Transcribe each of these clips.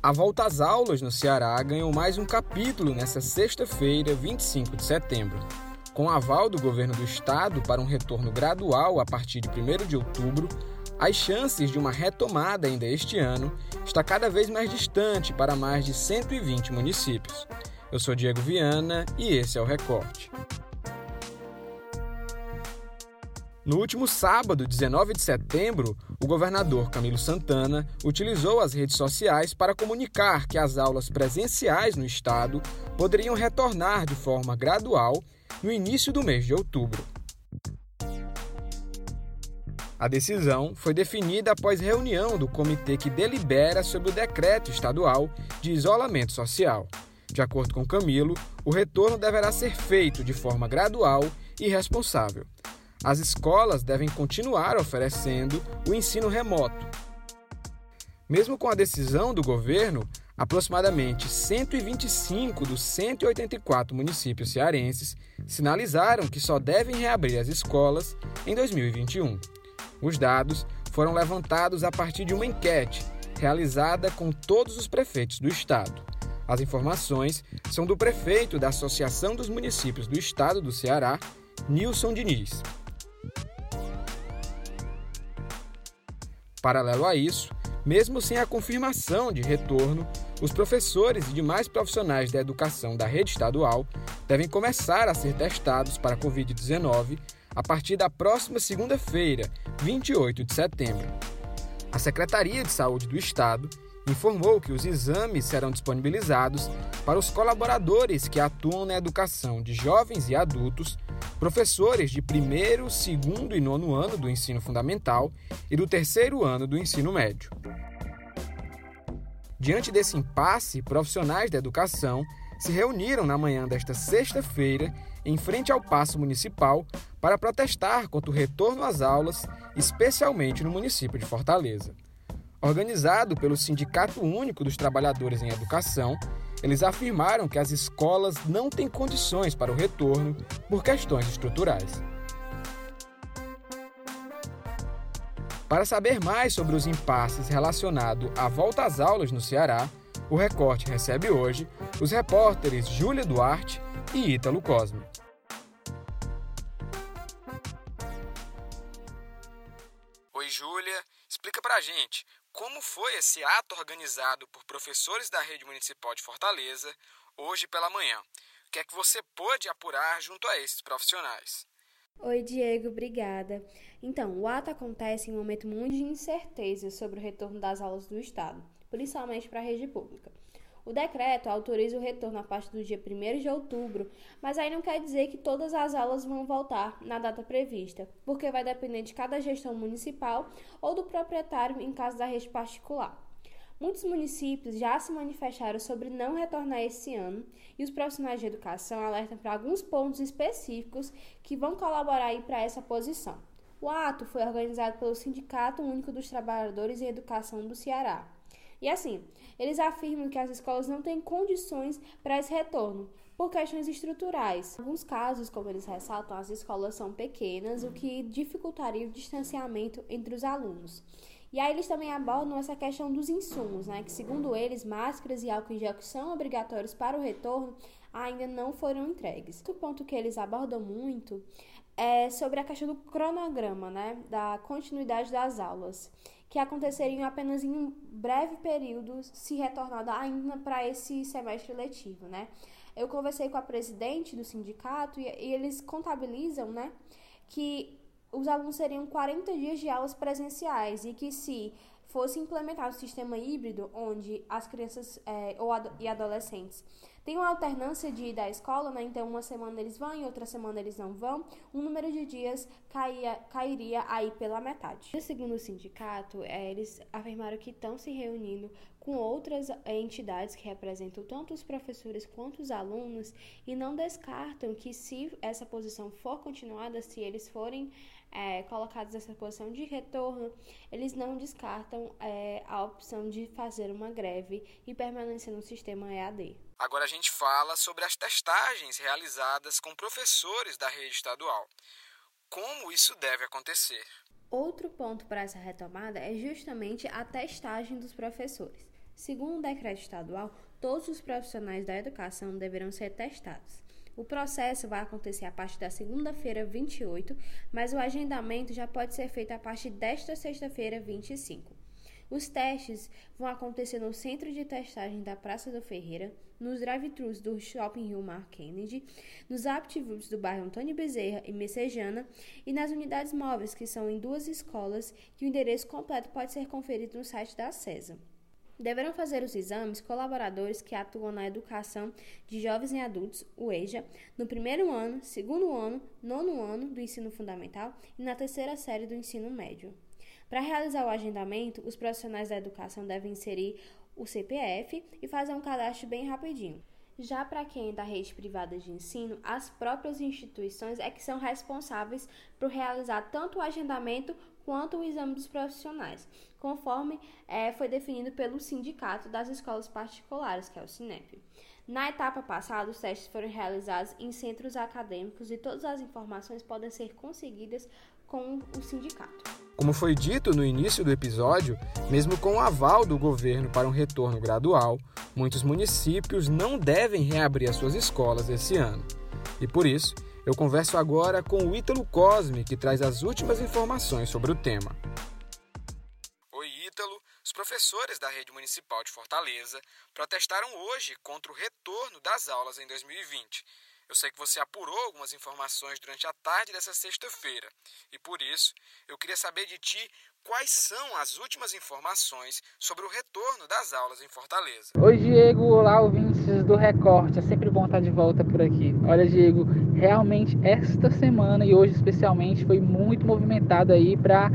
A volta às aulas no Ceará ganhou mais um capítulo nesta sexta-feira, 25 de setembro. Com aval do governo do estado para um retorno gradual a partir de 1 de outubro, as chances de uma retomada ainda este ano está cada vez mais distante para mais de 120 municípios. Eu sou Diego Viana e esse é o Recorte. No último sábado, 19 de setembro, o governador Camilo Santana utilizou as redes sociais para comunicar que as aulas presenciais no estado poderiam retornar de forma gradual no início do mês de outubro. A decisão foi definida após reunião do comitê que delibera sobre o decreto estadual de isolamento social. De acordo com Camilo, o retorno deverá ser feito de forma gradual e responsável as escolas devem continuar oferecendo o ensino remoto. Mesmo com a decisão do governo, aproximadamente 125 dos 184 municípios cearenses sinalizaram que só devem reabrir as escolas em 2021. Os dados foram levantados a partir de uma enquete realizada com todos os prefeitos do estado. As informações são do prefeito da Associação dos Municípios do Estado do Ceará, Nilson Diniz. Paralelo a isso, mesmo sem a confirmação de retorno, os professores e demais profissionais da educação da rede estadual devem começar a ser testados para a Covid-19 a partir da próxima segunda-feira, 28 de setembro. A Secretaria de Saúde do Estado informou que os exames serão disponibilizados para os colaboradores que atuam na educação de jovens e adultos professores de primeiro, segundo e nono ano do ensino fundamental e do terceiro ano do ensino médio. Diante desse impasse, profissionais da educação se reuniram na manhã desta sexta-feira em frente ao Paço Municipal para protestar contra o retorno às aulas, especialmente no município de Fortaleza. Organizado pelo Sindicato Único dos Trabalhadores em Educação, eles afirmaram que as escolas não têm condições para o retorno por questões estruturais. Para saber mais sobre os impasses relacionados à volta às aulas no Ceará, o Recorte recebe hoje os repórteres Júlia Duarte e Ítalo Cosme. Oi, Júlia. Explica pra gente como foi esse ato organizado por professores da rede municipal de Fortaleza hoje pela manhã. O que é que você pôde apurar junto a esses profissionais? Oi, Diego, obrigada. Então, o ato acontece em um momento muito de incerteza sobre o retorno das aulas do Estado, principalmente para a rede pública. O decreto autoriza o retorno a partir do dia 1 de outubro, mas aí não quer dizer que todas as aulas vão voltar na data prevista, porque vai depender de cada gestão municipal ou do proprietário em caso da rede particular. Muitos municípios já se manifestaram sobre não retornar esse ano e os profissionais de educação alertam para alguns pontos específicos que vão colaborar para essa posição. O ato foi organizado pelo Sindicato Único dos Trabalhadores em Educação do Ceará. E assim, eles afirmam que as escolas não têm condições para esse retorno, por questões estruturais. Em alguns casos, como eles ressaltam, as escolas são pequenas, o que dificultaria o distanciamento entre os alunos. E aí eles também abordam essa questão dos insumos, né? Que segundo eles, máscaras e álcool em gel que são obrigatórios para o retorno ainda não foram entregues. Outro ponto que eles abordam muito é sobre a questão do cronograma, né? Da continuidade das aulas que aconteceriam apenas em um breve período, se retornado ainda para esse semestre letivo, né? Eu conversei com a presidente do sindicato e, e eles contabilizam, né, que os alunos seriam 40 dias de aulas presenciais e que se fosse implementado o sistema híbrido, onde as crianças é, ou ad e adolescentes tem uma alternância de ir da escola, né? Então, uma semana eles vão e outra semana eles não vão. O número de dias caía, cairia aí pela metade. Segundo o sindicato, é, eles afirmaram que estão se reunindo com outras entidades que representam tanto os professores quanto os alunos e não descartam que se essa posição for continuada, se eles forem é, colocados nessa posição de retorno, eles não descartam é, a opção de fazer uma greve e permanecer no sistema EAD. Agora a gente fala sobre as testagens realizadas com professores da rede estadual. Como isso deve acontecer? Outro ponto para essa retomada é justamente a testagem dos professores. Segundo o decreto estadual, todos os profissionais da educação deverão ser testados. O processo vai acontecer a partir da segunda-feira 28, mas o agendamento já pode ser feito a partir desta sexta-feira 25. Os testes vão acontecer no centro de testagem da Praça do Ferreira, nos drive-thrus do Shopping Rio Mar Kennedy, nos AptVoods do bairro Antônio Bezerra e Messejana e nas unidades móveis, que são em duas escolas, que o endereço completo pode ser conferido no site da CESA. Deverão fazer os exames colaboradores que atuam na educação de jovens e adultos, o EJA, no primeiro ano, segundo ano, nono ano do ensino fundamental e na terceira série do ensino médio. Para realizar o agendamento, os profissionais da educação devem inserir o CPF e fazer um cadastro bem rapidinho. Já para quem é da rede privada de ensino, as próprias instituições é que são responsáveis por realizar tanto o agendamento quanto o exame dos profissionais, conforme é, foi definido pelo Sindicato das Escolas Particulares, que é o SINEP. Na etapa passada, os testes foram realizados em centros acadêmicos e todas as informações podem ser conseguidas com o sindicato. Como foi dito no início do episódio, mesmo com o aval do governo para um retorno gradual, muitos municípios não devem reabrir as suas escolas esse ano. E por isso, eu converso agora com o Ítalo Cosme, que traz as últimas informações sobre o tema. Oi, Ítalo. Os professores da rede municipal de Fortaleza protestaram hoje contra o retorno das aulas em 2020 eu sei que você apurou algumas informações durante a tarde dessa sexta-feira e por isso eu queria saber de ti quais são as últimas informações sobre o retorno das aulas em Fortaleza. Oi, Diego. Olá, ouvintes do Recorte. É sempre bom estar de volta por aqui. Olha, Diego, realmente esta semana e hoje especialmente foi muito movimentado aí para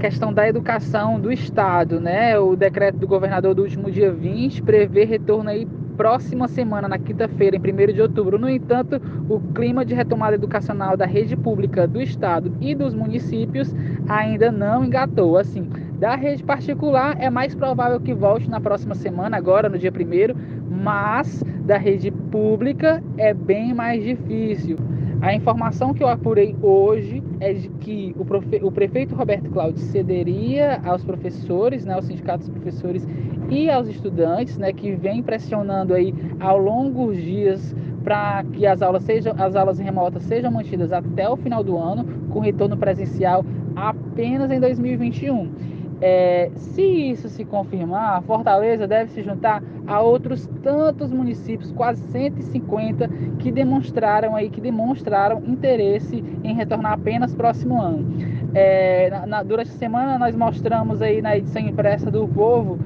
questão da educação do estado, né? O decreto do governador do último dia 20 prevê retorno aí próxima semana, na quinta-feira, em 1 de outubro. No entanto, o clima de retomada educacional da rede pública do estado e dos municípios ainda não engatou. Assim, da rede particular é mais provável que volte na próxima semana, agora no dia 1 mas da rede pública é bem mais difícil. A informação que eu apurei hoje é de que o, profe... o prefeito Roberto Cláudio cederia aos professores, né, aos sindicatos dos professores e aos estudantes, né, que vem pressionando aí ao longo dos dias para que as aulas sejam, as aulas remotas sejam mantidas até o final do ano, com retorno presencial apenas em 2021. É, se isso se confirmar, Fortaleza deve se juntar a outros tantos municípios, quase 150, que demonstraram aí, que demonstraram interesse em retornar apenas próximo ano. É, na, na, durante a semana nós mostramos aí na edição impressa do Povo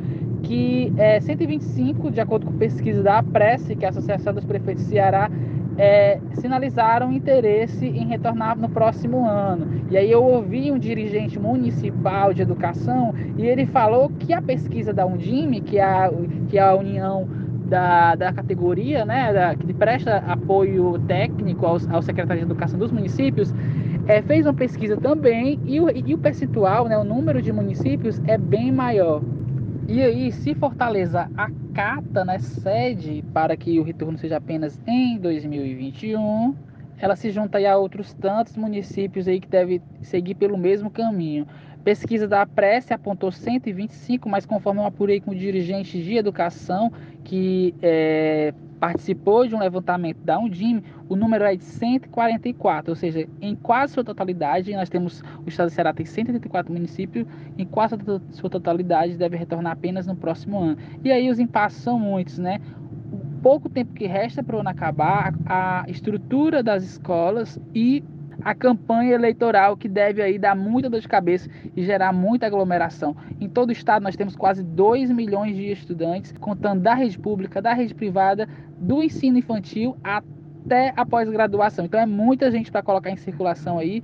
que é, 125, de acordo com pesquisa da Prece, que é a Associação dos Prefeitos do Ceará, é, sinalizaram interesse em retornar no próximo ano. E aí eu ouvi um dirigente municipal de educação e ele falou que a pesquisa da Undime, que é a, que é a união da, da categoria, né, da, que presta apoio técnico aos, ao secretário de Educação dos municípios, é, fez uma pesquisa também e o, e o percentual, né, o número de municípios é bem maior. E aí, se Fortaleza acata, né, cede para que o retorno seja apenas em 2021, ela se junta a outros tantos municípios aí que devem seguir pelo mesmo caminho. Pesquisa da Prece apontou 125, mas conforme eu apurei com dirigentes de educação que é, participou de um levantamento da Undime, o número é de 144, ou seja, em quase sua totalidade, nós temos, o estado de Ceará tem 184 municípios, em quase sua totalidade deve retornar apenas no próximo ano. E aí os impasses são muitos, né? O pouco tempo que resta para o ano acabar, a estrutura das escolas e a campanha eleitoral que deve aí dar muita dor de cabeça e gerar muita aglomeração. Em todo o estado nós temos quase 2 milhões de estudantes, contando da rede pública, da rede privada, do ensino infantil até a pós-graduação. Então é muita gente para colocar em circulação aí,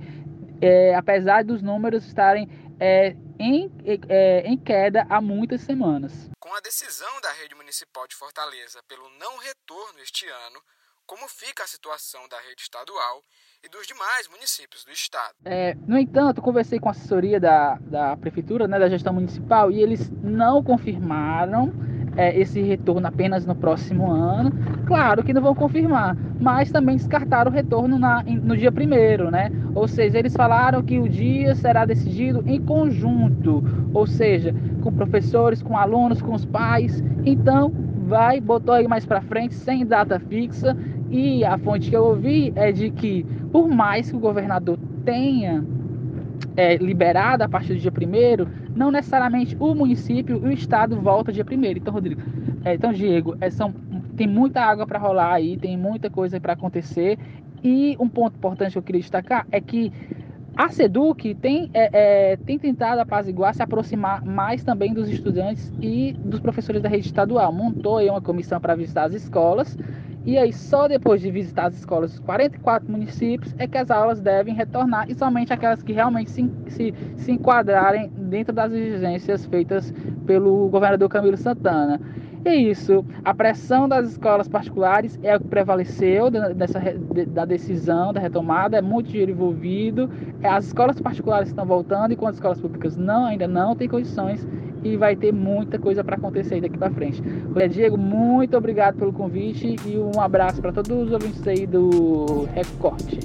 é, apesar dos números estarem é, em, é, em queda há muitas semanas. Com a decisão da rede municipal de Fortaleza pelo não retorno este ano, como fica a situação da rede estadual e dos demais municípios do estado. É, no entanto, conversei com a assessoria da, da prefeitura, né, da gestão municipal, e eles não confirmaram é, esse retorno apenas no próximo ano. Claro que não vão confirmar, mas também descartaram o retorno na, no dia primeiro, né? Ou seja, eles falaram que o dia será decidido em conjunto, ou seja, com professores, com alunos, com os pais. Então, vai, botou aí mais para frente, sem data fixa. E a fonte que eu ouvi é de que, por mais que o governador tenha é, liberado a partir do dia primeiro, não necessariamente o município e o estado volta dia primeiro. Então, Rodrigo, é, então Diego, é, são, tem muita água para rolar aí, tem muita coisa para acontecer. E um ponto importante que eu queria destacar é que a SEDUC tem, é, é, tem tentado apaziguar, se aproximar mais também dos estudantes e dos professores da rede estadual. Montou aí uma comissão para visitar as escolas e aí só depois de visitar as escolas dos 44 municípios é que as aulas devem retornar e somente aquelas que realmente se, se, se enquadrarem dentro das exigências feitas pelo governador Camilo Santana. E isso, a pressão das escolas particulares é o que prevaleceu dessa, da decisão, da retomada, é muito dinheiro envolvido, é, as escolas particulares estão voltando, enquanto as escolas públicas não, ainda não têm condições e vai ter muita coisa para acontecer daqui para frente. Diego, muito obrigado pelo convite e um abraço para todos os ouvintes aí do Recorte.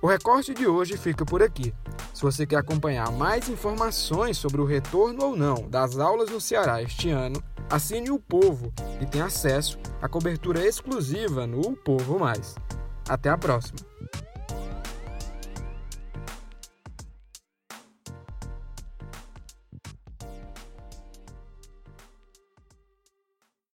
O recorte de hoje fica por aqui. Se você quer acompanhar mais informações sobre o retorno ou não das aulas no Ceará este ano, assine o Povo e tenha acesso à cobertura exclusiva no o Povo Mais. Até a próxima!